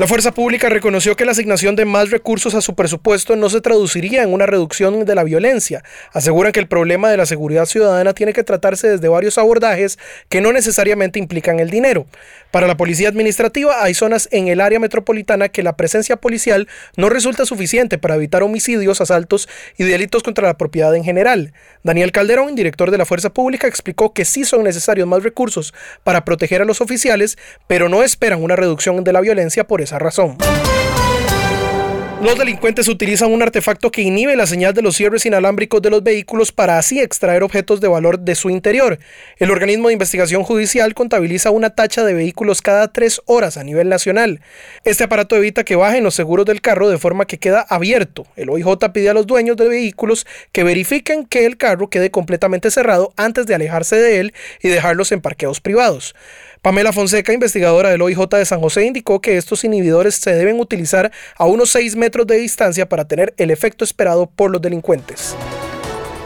La Fuerza Pública reconoció que la asignación de más recursos a su presupuesto no se traduciría en una reducción de la violencia. Aseguran que el problema de la seguridad ciudadana tiene que tratarse desde varios abordajes que no necesariamente implican el dinero. Para la Policía Administrativa hay zonas en el área metropolitana que la presencia policial no resulta suficiente para evitar homicidios, asaltos y delitos contra la propiedad en general. Daniel Calderón, director de la Fuerza Pública, explicó que sí son necesarios más recursos para proteger a los oficiales, pero no esperan una reducción de la violencia por eso esa razón. Los delincuentes utilizan un artefacto que inhibe la señal de los cierres inalámbricos de los vehículos para así extraer objetos de valor de su interior. El organismo de investigación judicial contabiliza una tacha de vehículos cada tres horas a nivel nacional. Este aparato evita que bajen los seguros del carro de forma que queda abierto. El OIJ pide a los dueños de vehículos que verifiquen que el carro quede completamente cerrado antes de alejarse de él y dejarlos en parqueos privados. Pamela Fonseca, investigadora del OIJ de San José, indicó que estos inhibidores se deben utilizar a unos 6 metros de distancia para tener el efecto esperado por los delincuentes.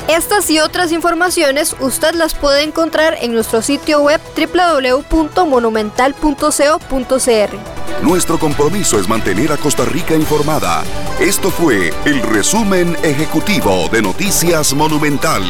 Estas y otras informaciones usted las puede encontrar en nuestro sitio web www.monumental.co.cr. Nuestro compromiso es mantener a Costa Rica informada. Esto fue el resumen ejecutivo de Noticias Monumental.